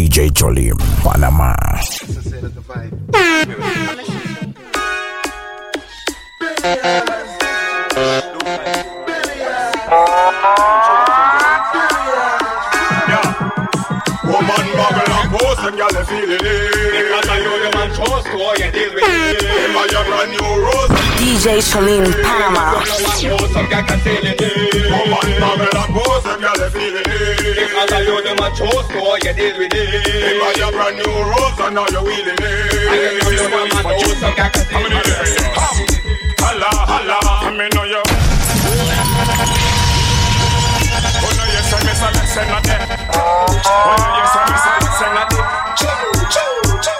DJ Cholin, Panamá. Woman and post and y'all feeling it Because I know the to how you deal with it a your brand new rose DJ Cholin, Panama. Woman bubble and post and y'all feeling it. Because I know the man chose to how you deal with it. Him your brand new rose and now you're wheeling it. How many days? Holla, holla, I mean know you. Oh no, yes, I miss, I miss, I not Oh no, yes, I miss, I miss, I not there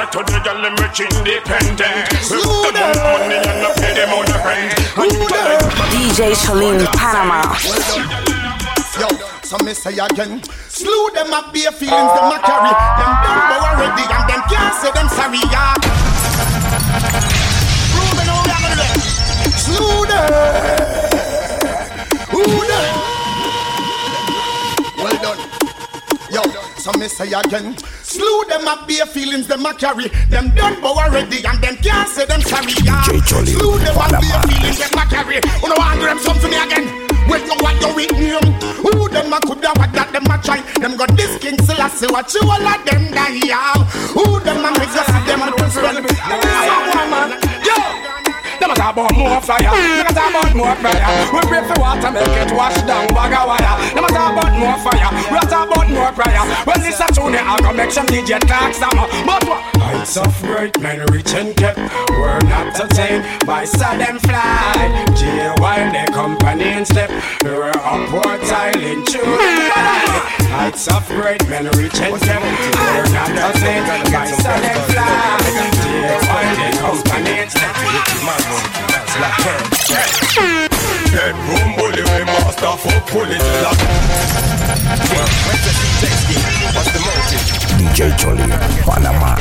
Respect to the girl, them rich independent. We put them on money and not pay them on the rent. And you DJ Cholin, Panama. Yo, so me say again, slew them up bare feelings them a carry. Them done go already and them can't say them sorry, yeah. Ruben, how we a gonna do that? Slew them. Who them? Well done. Yo, so me say again, slew them up bare feelings them a carry. Them done go already and them can't say them sorry, yeah. Slew them up bare feelings them a carry. You know want them something again. When you want your with name um. Who them a coulda what that them a try Them got this king slaw, see what you all of them die yeah. Who them a make you see them a do spell Yo! Them a talk about more fire. Them a talk about more fire. We pray for water, make it wash down bag of wire. Them a talk about more fire. We a talk about more prayer. When this a tune, I go make some DJ talk some. But what? Heights of great men reach and get. We're not attained by sudden fly. J while the company in step. We're upward tiling tune. Heights of great men reach and get. We're not attained by sudden fly. J while the company DJ Cholin, Panamá.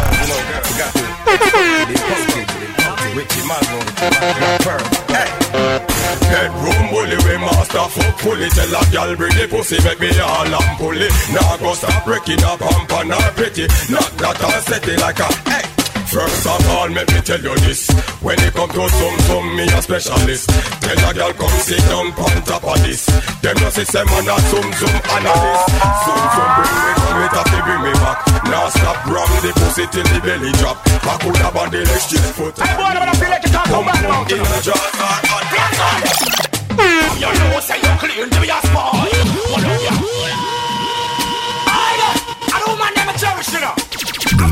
Bedroom bully, we master for pull. Tell a girl bring the pussy, make me all and pull it. Now go stop breaking up pump and pretty. Not that I set like a hey. First of all, let me tell you this. When it come to some, some, me a specialist. Tell a girl come sit down on top of this. Them no see say man a zoom, zoom, analyst. Zoom, zoom, bring me, come it up, they bring me back. Now stop, ram the pussy till the belly drop. I could have on the leg straight foot. I wanna wanna feel like you talk about in a jar. You know, say you clean to be a spy.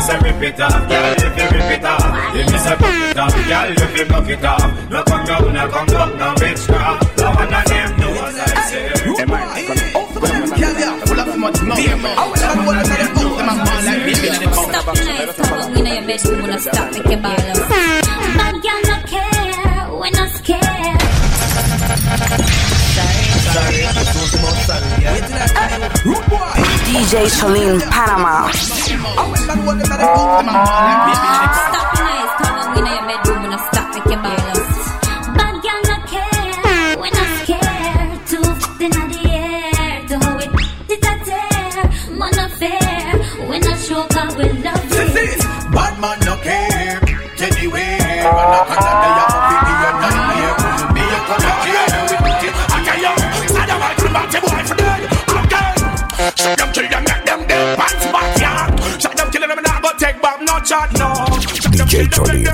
It's a rip it off, girl, if you rip it off. If it's a buck it off, girl, if you buck it off. No come down, no come down, no bitch crap. No one of them do as I say. Stop nice, come in your bed, you wanna stop make your ball up. DJ Cholin, Panama. DJ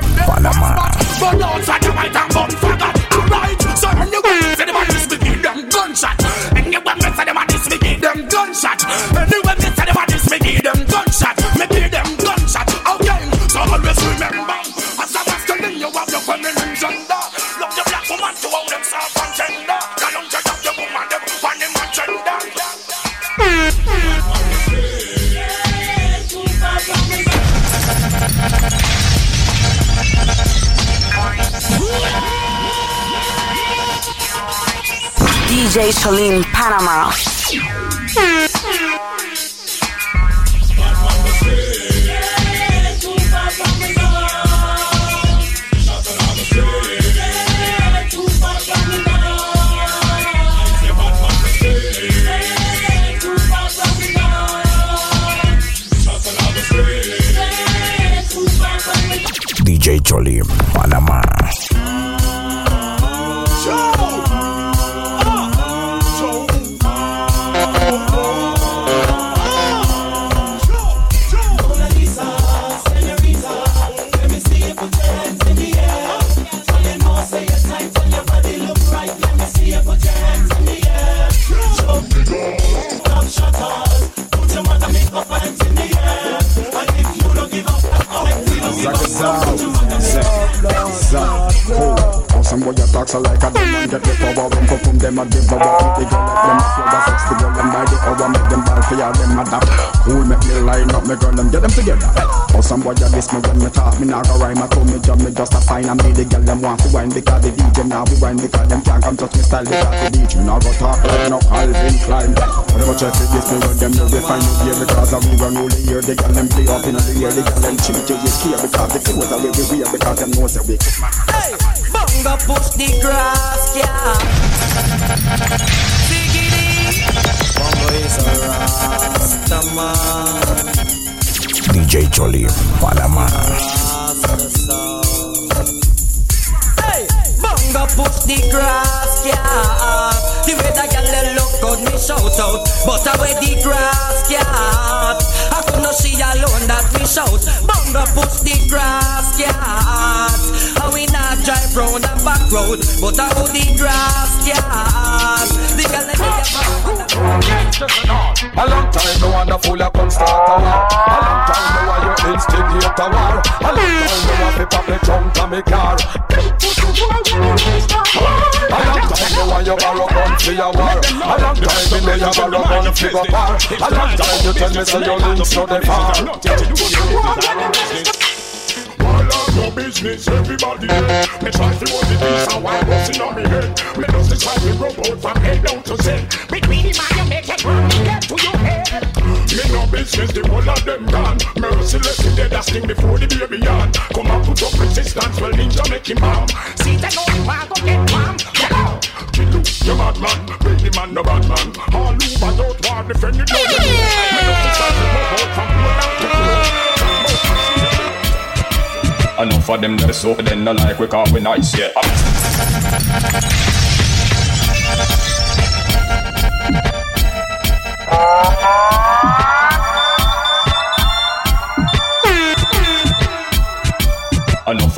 DJ Cholin, Panama. DJ Cholin, Some boy a talk so like a and get the power when come from them a give a with the girl like them a fear the sex the girl them by the hour. Make them ball for ya them a dap. Cool make me line up me girl them get them together. Oh some boy a diss me when me talk me nah go rhyme I told me job me just a fine and me the girl them want to wine. Because the DJ now we wine because them can't come touch me style. Because the DJ now go talk like no Calvin Klein. Whatever check it this me with them know they find you here. Because I we run all the the girl them play up in the year the girl them cheat you with care because the clothes are way we wear. Because them know say we Bongo push the grass, yeah. Diggity. Bongo is a rasta man. DJ Cholin, Panama. Hey, bongo push the grass, yeah. The way that girl they look good, me shout out. But I wear the grass, yeah. I could not see alone that me shout. Bongo push the grass, yeah. And we not drive round and back road, but I hold the grass, yeah. The girl they A long time no want a fool a come start a war. A long time no want you instigate a war. A long time no want to pop the trunk to me car. A long time no want you borrow gun for your war. A long time me know you borrow gun for your war. A long time you tell me say your links to the far. Your business, everybody. Me try to hold the peace and while busting on me head. Me just try to rub out from head down to Z. Between the man you make it run, get to your head. Me no business, the whole of them gone. Merciless dead, that's thing before the baby yawn. Come and put up resistance, well ninja make him bomb. See that no one go get bomb. Kill you, you bad man. The man, no bad man. All who bad out war, defend it, no you. Me the to head down to Z. Enough of them that so then no like we call we nice, yeah.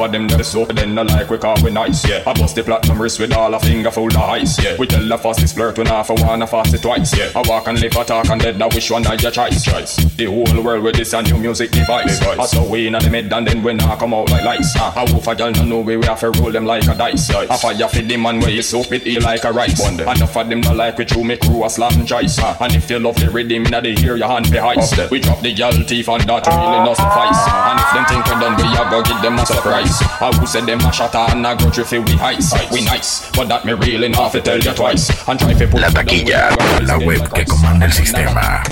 Of them that so then no like we call we nice, yeah. I bust the platinum wrist with all a finger full of ice, yeah. We tell the fastest flirt when half a one, a fast it twice, yeah. I walk and live, I talk and dead, now which one are your choice, choice? The whole world with this a new music device, I saw we in the mid and then we knock come out like lights, uh. I wolf a girl no know we we have to roll them like a dice, yeah. I fire for the man where you soap it eat like a rice, bun. Enough of them no like we true me crew a slam choice, uh. And if you love the rhythm inna the ear, your hand be heist. We drop the girl teeth and that really no suffice, and if them think we done, we a go give them a surprise. I who said them a shatter and a grudge if we ice. We nice, but that me really not fi tell you twice. And try fi pull La taquilla, la web que comanda el sistema.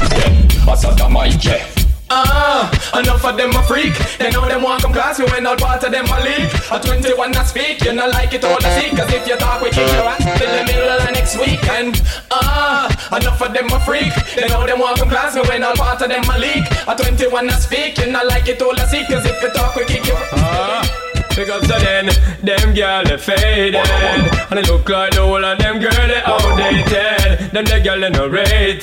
Pasada mic, yeah. Ah, enough of them a freak. They know them want come class you when all part of them a leak. A 21 not speak, you not like it all the seek. Cause if you talk, we kick your ass till the middle of next weekend. Ah, enough of them a freak. They know them want come class you when all part of them a leak. A 21 not speak, you not like it all the seek. Cause if you talk, we kick your ass. Ah, Because of then, them girl they faded. And they look like the whole of them girl they outdated. Them the girl they no rated.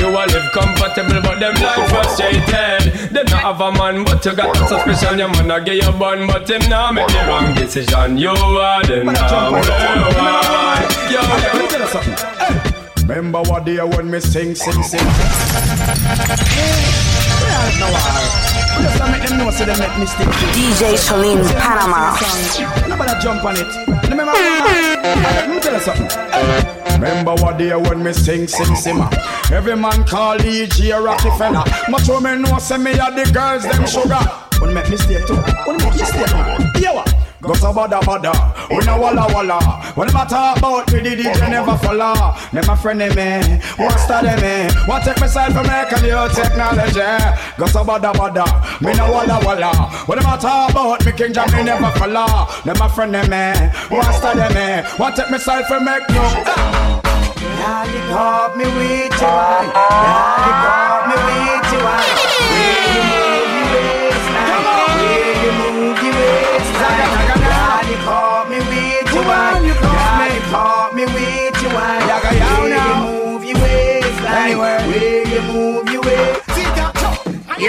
You all live comfortable but them life frustrated. Them not have a man but you got suspicion. Your man a get your bun but him now make the wrong decision. You are them now. Yo, let me tell you something. Remember what day when me sing, sing, sing. No, Just to make them know so they make mistake. DJ Cholin Panama. Nobody jump on it. Remember, let me tell you something. Remember what day when me sing, sing, simmer. Every man call DJ Rockefeller. Much women know say me are the girls them sugar. Wanna make mistake too? Wanna make mistake? Yeah, what? Go so bada bada, we no walla walla. When them talk about me, the DJ never follow. My friend me, what study me, what take me side from make a new technology. Go so bada bada, me no walla walla. When them talk about me, King Jam me never follow. My friend me, what study me, what take me side from make new. Daddy caught me with you, Daddy caught me with you.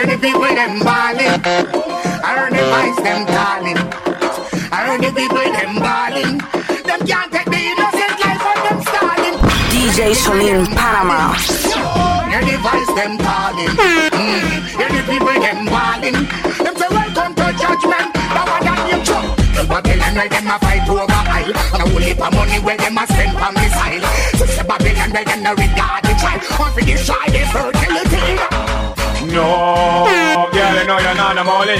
Hear the people them ballin'. I heard the voice them calling. I heard the people them ballin'. Them can't take the innocent life of them stalling. DJ Cholin Panama. Hear the voice them calling. Mm. Hear the people them ballin'. Them say welcome to judgment. That one that you chuck. Babylon where them a fight over oil. And a whole heap of money where them a spend for missile. Sister Babylon where them no regard the child. One for the shy, they fertility. No, girl, you know you're not a molly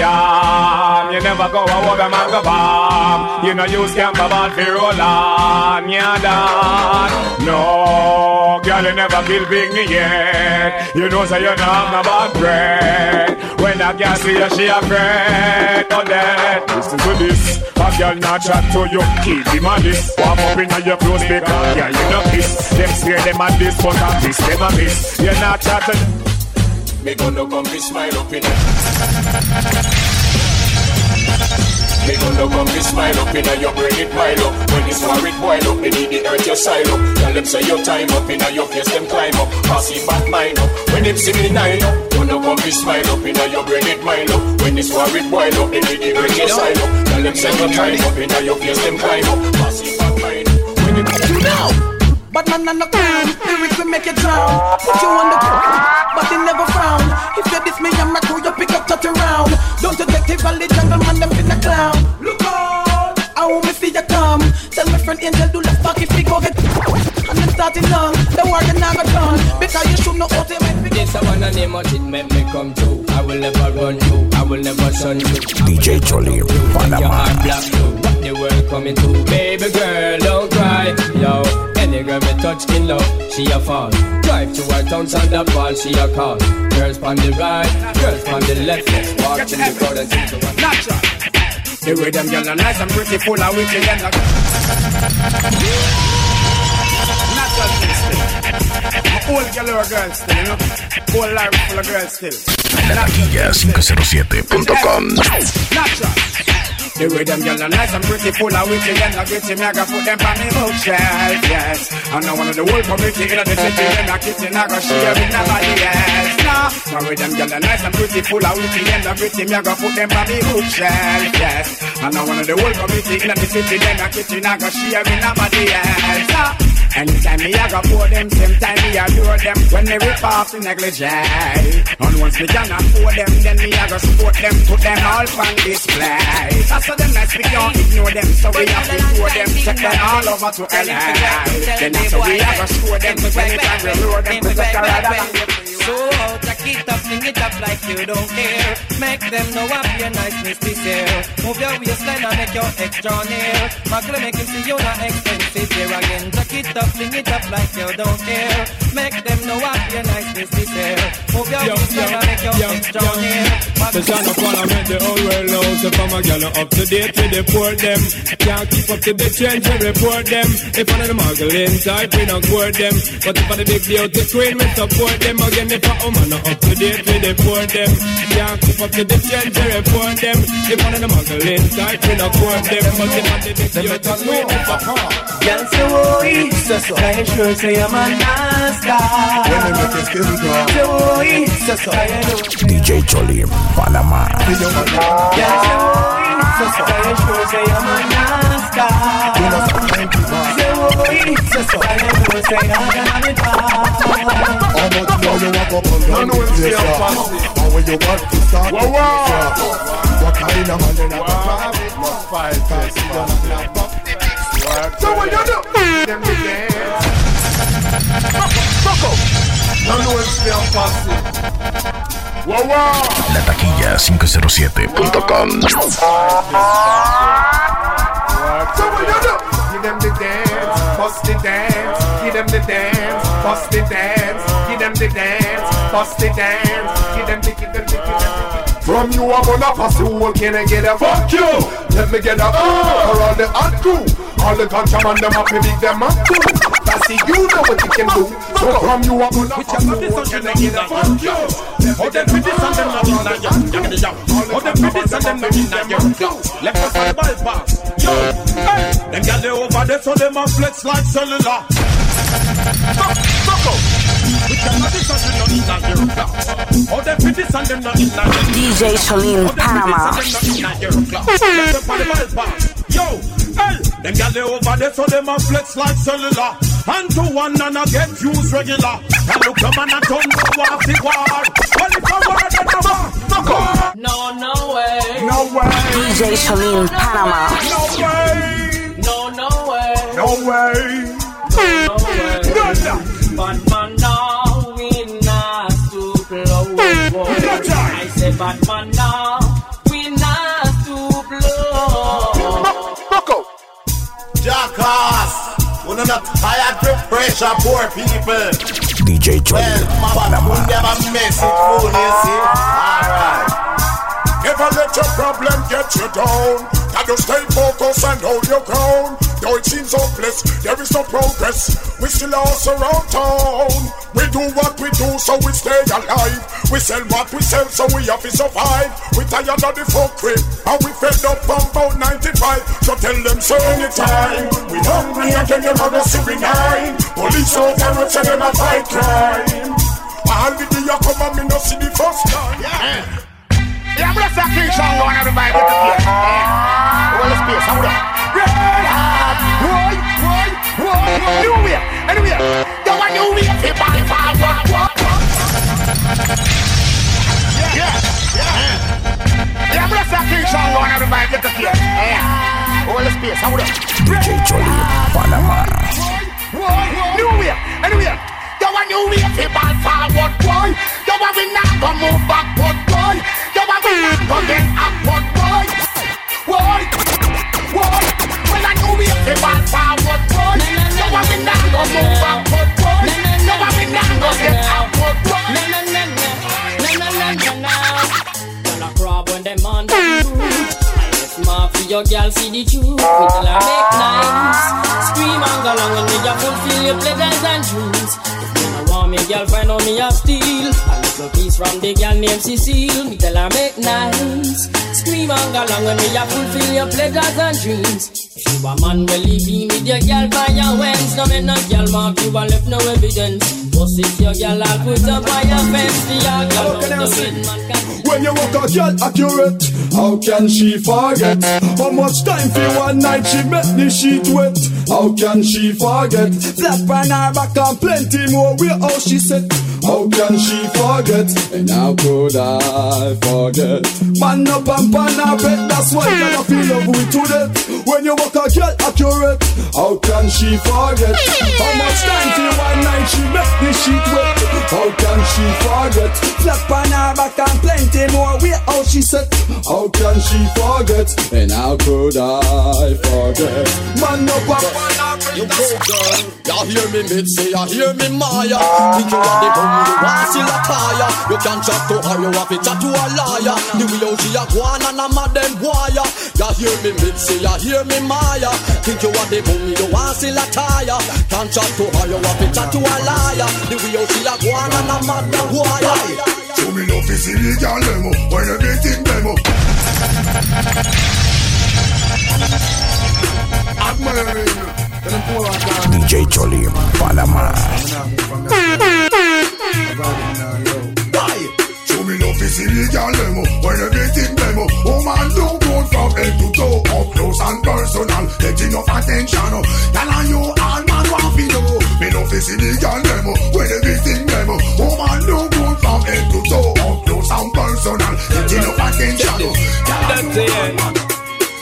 You never go a walk a man go bomb. You know you scam a ball for roll on, yeah, done. No, girl, you never feel big yet. You know, say you don't have no bad bread. When a girl see you, she afraid. Oh, that. Listen to this. A girl not chat to you, keep him on this. Warm up in your clothes because, yeah, you know this. Them scare them at this, but at this, them a miss. You're not chatting. Me gonna come be smile up in it. Me gonna come be smile up in your brain it pile up. When this war it boil up, me need the earth your side up. Tell them say your time up in your face them climb up. Pass it back mine up. When them see me nine up, gonna come be smile up in your brain it mile up. When this war it boil up, me need the earth your side up. Tell them say your time up in your face them climb up. Pass it back mine up. When them you know. But man on the crown, lyrics will make you drown. Put you on the ground, but they never frown. If you diss me, I'm not cool, you pick up touch around. Don't detective valley jungle man, them in the clown. Look out! I want me see you come. Tell my friend Angel do the fuck if we go get. And then starting long, the war you never done. Because you should know how to make me. Yes, I wanna name what it make me come true. I will never run you, I will never shun you. DJ Cholin Panama. What the world coming to? Baby girl, don't cry, yo. Any girl me touch in love, she a fall. Drive to her town, stand up while she a call. Girls on the right, girls on the left. Let's walk in the crowd and sing to one. Natural. The way them girls are nice and pretty, full of witty and like. Natural thing still. Old girl or girl still, you know. Whole life full of girls still. Latakilla507.com Natural. The way them girls are nice and pretty, full of witty and like gritty, me I got put them on me bookshelf, yes. And now one of the whole community in the city, them a kitty, I got share with nobody else. Nah, the way them girls are nice and pretty, full of witty and like gritty, me I got put them on me bookshelf, yes. And now one of the whole community in the city, them a kitty, I got share with nobody else. Nah. Anytime me I go pour them, same time me adore them. When me rip off the negligee And once me can afford them, then me I go support them Put them all on display. That's how them nice, we can't ignore them So we have to tour them, take them all over to LA Then that's how we I go score them Anytime we lure them, we take a ride So jack it up, fling it up like you don't care. Make them know what your niceness is here. Move your waistline and make your extra near. Muggle make him see you not expensive here again. Jack it up, fling it up like you don't care. Make them know what your niceness is here. Move your Yo, waistline yo, and make your yo, extra yo. near. The son of parliament, the whole world knows If I'm a gal up to date with the poor them Can't keep up to the trends, we report them If one of the muggling type, we don't court them But if I'm the big beauty queen, we support them Again, if a woman not up to date with the poor them. Can't keep up to the change, they report them. If one of them hustle inside, we not court them. But in the big youth, just waiting for Girl say oi, so so I sure say I'm a nasty. When they make it feel good. Say oi, so so I know. DJ Cholin, Panamá. Girl say oi, so so I sure say I'm a nasty. Say boy. Just La taquilla 507.com. So what you do? Give them the dance, bust the dance, give them the dance, bust the dance, give them the dance, bust the dance, give them the, give them the, give them the. From you I'm gonna pass the whole can I get a fuck you. Let me get a uh, for all the hot crew. All the ganja man them up me big them up too It you know what you can do So from you I'm gonna pass the whole can I get a fuck you Oh, them pretty them not in yam, yam yam. Oh, them pretty them not in yam. Left us on the bypass. Yo, hey, them gyal they over there, so them a flex like cellular. Fuck, fuck up. DJ Cholin, Panama. Left us on the bypass. Yo, hey, them gyal they over there, so them a flex like cellular. And to one and a get used regular. And look them and a turn to war the war. Well, if a war, then a war. Fuck up. No, no way. No way. DJ Cholin, Panama. No way. No, no way. No way. No way. None. But man, say, but man, now we not stoop low. Fuck up. Jackass. We not tired to pressure poor people. DJ Well, Cholin, mama, Panamá. we never mess it fool, you see. Eh? Alright. Never let your problem get you down. Got to stay focused and hold your ground. Though it seems hopeless, there is no progress. We still are around town. We do what we do so we stay alive. We sell what we sell so we have to survive. We tired of the fuckery and we fed up from about 95. So tell them so anytime. We hungry them how to see nine. Police out and we tell them a fight crime. All the day you come and me no see the first time. Yeah. Yeah, I'm gonna start King Song everybody with the. Yeah bass. I wanna red hot. Roy, Roy, Roy, new wave. Anyway, yo, a new wave. Hip hop, hip hop, rock, rock, rock. Yeah, yeah, yeah. Yeah, I'm gonna fuck King Sean. Yeah. Space. I wanna. DJ Jolie, Panama. New wave. Anyway. Yo, a new wave, hip forward, boy. Yo, a we not gonna move backward, boy. Yo, a we not gonna get your girl see the truth. Me tell her make nice. Scream and go along and me ya fulfill your pleasures and dreams. If you no want me, girl, find out me have steal. A little piece from the girl named Cecile. Me tell her make nice. Scream and go along and me ya fulfill your pleasures and dreams. You a man, well leave me with your girl by your wings. No man, no girl mark you and left no evidence. But if your girl I'll put up by your fence, the your girl How can I the say? wind man. When you walk a girl accurate, how can she forget? How much time for one night she make the sheet wet? How can she forget? Slap on her back and plenty more where how she said. How can she forget? And how could I forget? Man up and pan her bed, that's why you gotta feel love with to death. When you walk a girl accurate, how can she forget? How much time for one night she make the sheet wet? How can she forget? Slap on her back and plenty more where how she said. How can she forget? And how could I forget? Man up and pan her You go girl, you hear me mid say, you hear me Maya Think you are the bum, you want still a tire You can chat to her, you have to chat to a liar The way how she a go on and a mad them wire You hear me mid say, you hear me Maya Think you are the bum, you want still a tire Can chat to her, you want to chat to a liar The way how she a go on and a mad them wire Show me love to see the girl demo when everything demo. DJ Cholin, Panamá. Show me love to see the girl demo when everything demo. Woman do good from head to toe, up close and personal, get enough attention. Tell her you all man want to know. Me love to see the girl demo when everything demo. Woman do good from head to toe, up close and personal, get enough attention. That's it.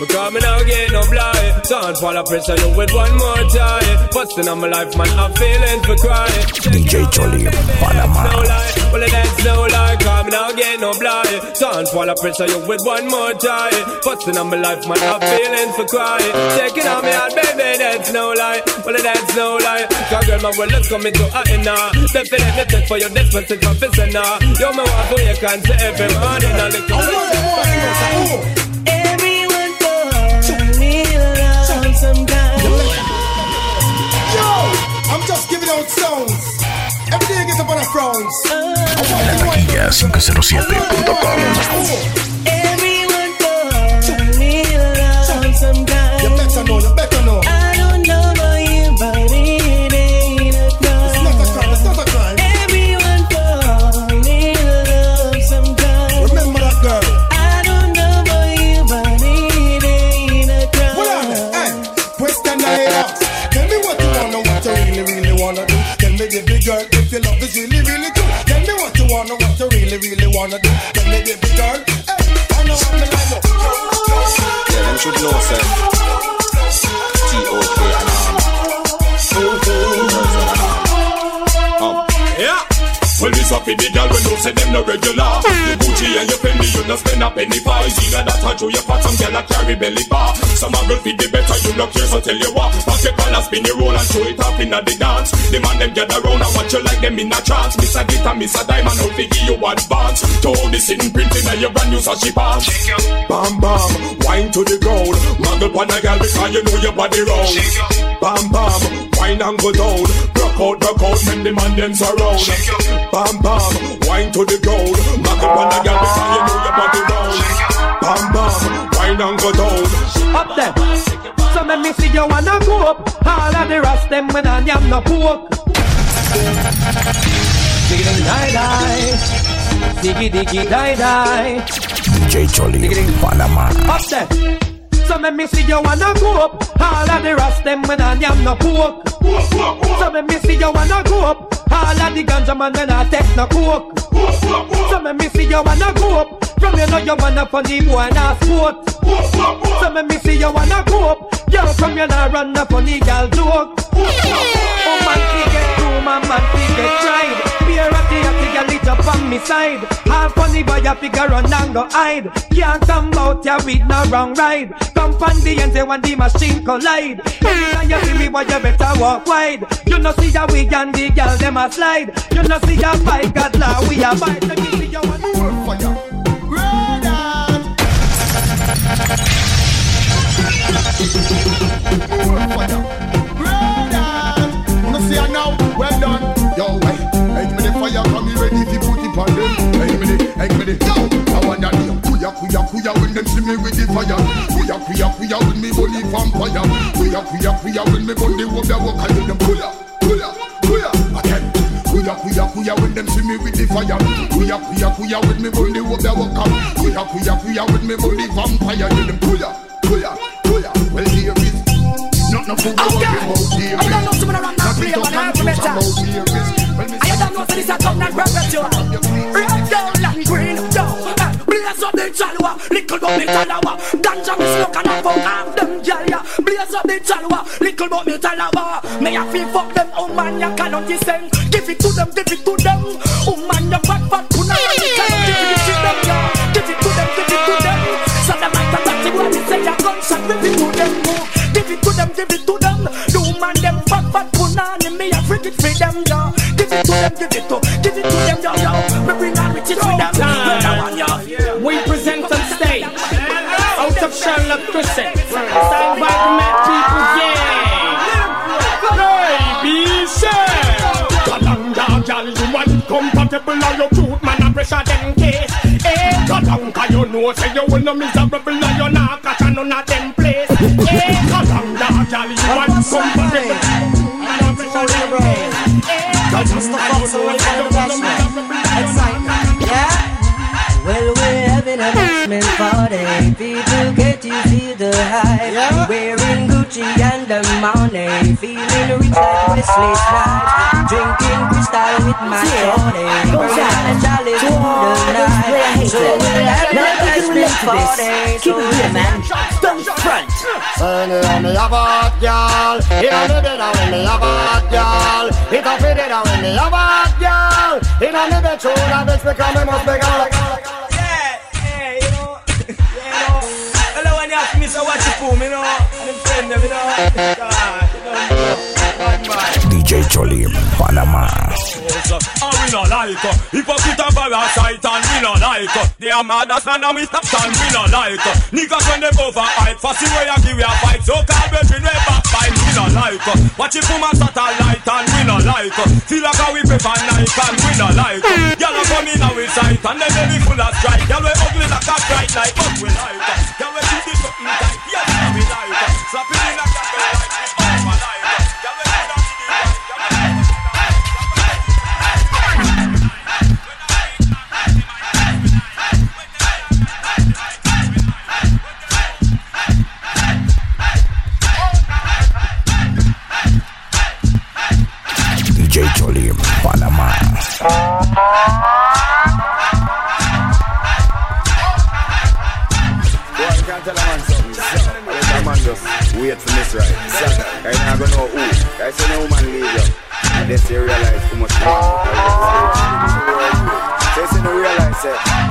Because me now get no blind. Don't fall a pressure you with one more time. Busting on my life man I'm feeling for crying. DJ Cholin, Panamá. no lie. Well that's no lie Cause me now get no blind. Don't fall a pressure you with one more time. Busting on my life man I'm feeling for crying. Taking on me out baby that's no lie. Well that's no lie. Cause girl my world is coming to a end now. Definitely take for your distance it's professor now. You're my wife who you can say every morning I look Everyone love some kind. Yo, I'm just giving out sounds. Every day I get up on a frowns. Uh. La taquilla 507.com. girl, if your love is really, really true. Tell me what you wanna, what you really, really wanna do. Tell me, baby girl, hey, I know I'm the. Yeah, them should know, sir. This up in the girl when you say them no regular. The Gucci and your Fendi, you no spend a penny for. Either that or you your pot, some girl a carry belly bar. Some a girl feed the better, you no care, so tell you what. Pop your collar, spin your roll and show it off in the dance. The man them gather round and watch you like them in a trance. Miss a guitar, miss a diamond, to give you advance. To all this in printing and your brand new Sachi pants. Bam bam, wine to the ground. Muggle on a girl because you know your body round. Bam bam, wine and go down. Rock out, rock out, make the man them surround. Bam bam, wine to the ground. Muggle on a girl because you know your body round. Bam bam, wine and go down. Up them. So let me see you wanna go up. All of the rest them when I am no pork. Diggity die die. Diggy diggy die die. DJ Cholin, Panamá. Up them. So let me see you wanna go up. All of the rest them when I am no pork. So let me see you wanna go up. All of the ganja man when I take no coke. So let me see you wanna go up. From you know you wanna funny boy and a sport. So let me see you wanna go up. Yo, from you now run a funny gal joke. Oh man, fi get room and man fi get tried. Beer at the up on me side. Half funny boy a figure run and go hide. Can't come out ya with no wrong ride. Come on the end say when the machine collide. Every time you see me, boy you better walk wide. You know see ya we and the gal them a slide. You know see ya fight God law we a fight. Let me see you one more fire. Wanna see her now? Well done. Yo, Hey, me the, hey, me the, yo, I want that name. Kuya, kuya, kuya, when them see me with the fire. Kuya, kuya, kuya, when me bully vampire. Kuya, kuya, kuya, when me bully walk the walk, do them kuya, kuya, kuya, again. Kuya, kuya, kuya, when them see me with the fire. Kuya, kuya, kuya, when me bully walk the walk, kuya, kuya, kuya, when me bully vampire, do them kuya, kuya, kuya. Well, here is not no food okay. I don't know some of the random play, but I'm better. I don't know if this is a government perpetual. Chalwa, little but me talawa. Ganja me smoke and I fuck half them gal ya. Blaze up the chalwa, little but me talawa. May I feel fuck them, oh man, ya cannot listen. Give it to them, give it to them. Oh man, ya fat fat ya you cannot give it to them, ya. Give it to them, give it to them. So them like that, that's what we say, ya gunshot, give it to them. oh. Give it to them, give it to them. The woman them fat fat punani me a freak it for them yo. Give it to them, give it to, give it to them yo yo. Me bring Charlotte Crescent, signed by the Mad People Gang. Baby, say. Kalanda, gal, you want compatible or your cute man a pressure them case. them Cause you know say you will no miserable And you not catch none of them place Yeah, I'm that gal You want somebody Just the fox away from the bashment Excitement, party. People get to feel the hype. Yeah. Wearing Gucci and the money. Feeling rich like Wesley Snipes. Drinking crystal with my shorty. Burning a jolly through the night. So we're having a bashment party. Keep it real, man. Don't front. Say me and me a bad girl. Inna me bed and when me a bad girl. It a fit it and when me a bad girl. Inna me bed, true that bitch because me must be girl. Me, know? And them friend them, you know? God, you don't. DJ Cholin, Panama. And we no like uh, Hypocrite and parasite and we no like uh, They are mad as man and we stop and we no like uh, Niggas when them over hype Fussy way and give a fight So call brethren way backbite we no like uh, Watch it from a satellite and we no like uh, Feel like we prefer Nike and we no like uh, Y'all are coming out with sight and them baby full of strike Y'all we ugly like a bright light but we like uh, right. So, I ain't gonna know who. I say no woman leave you. And then you realize much you want. Say no realize that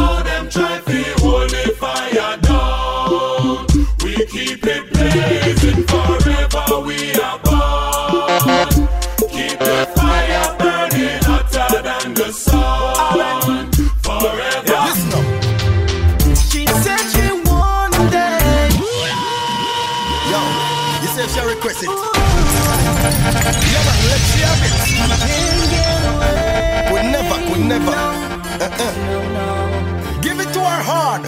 Yeah, man, let's see have it. Could never, could never. Uh-uh. Give it to her hard.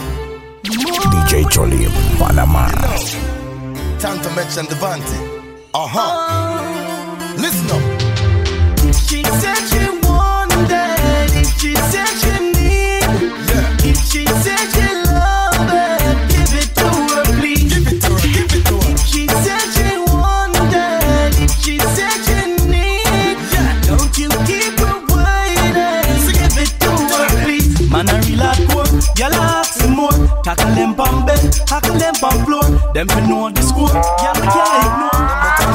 DJ Cholin, Panamá. Time to mention Devante. Uh huh. Tackle them on bed, tackle them on floor. Them fi know the score, y'all can't ignore.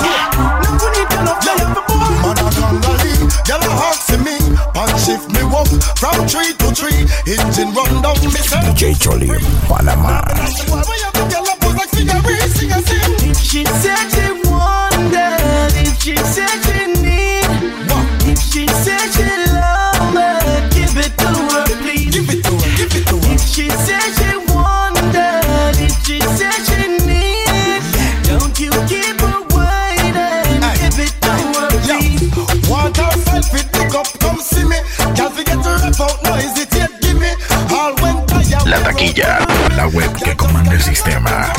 Yeah, no one need to know play the board. Man a gangali, y'all a asking me. And shift me up from tree to tree. Engine run down, me say. DJ Cholin, Panamá. If she said she wanted, if she said web que comanda el sistema.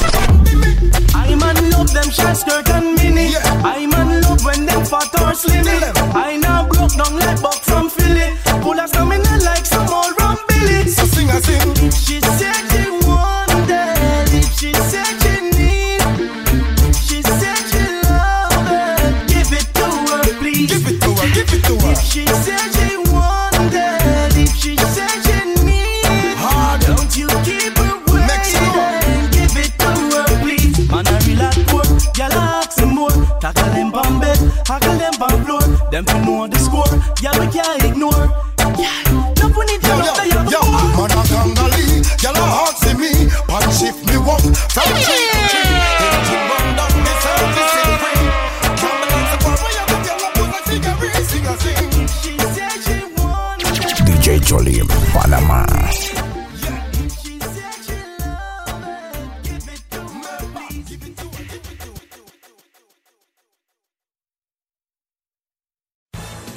Score. Y'all we can't ignore. Yeah, no one need to Yo, yo, yo, man a gangali, gyal a hard see me, pan shift me walk from tree to tree. Engine run down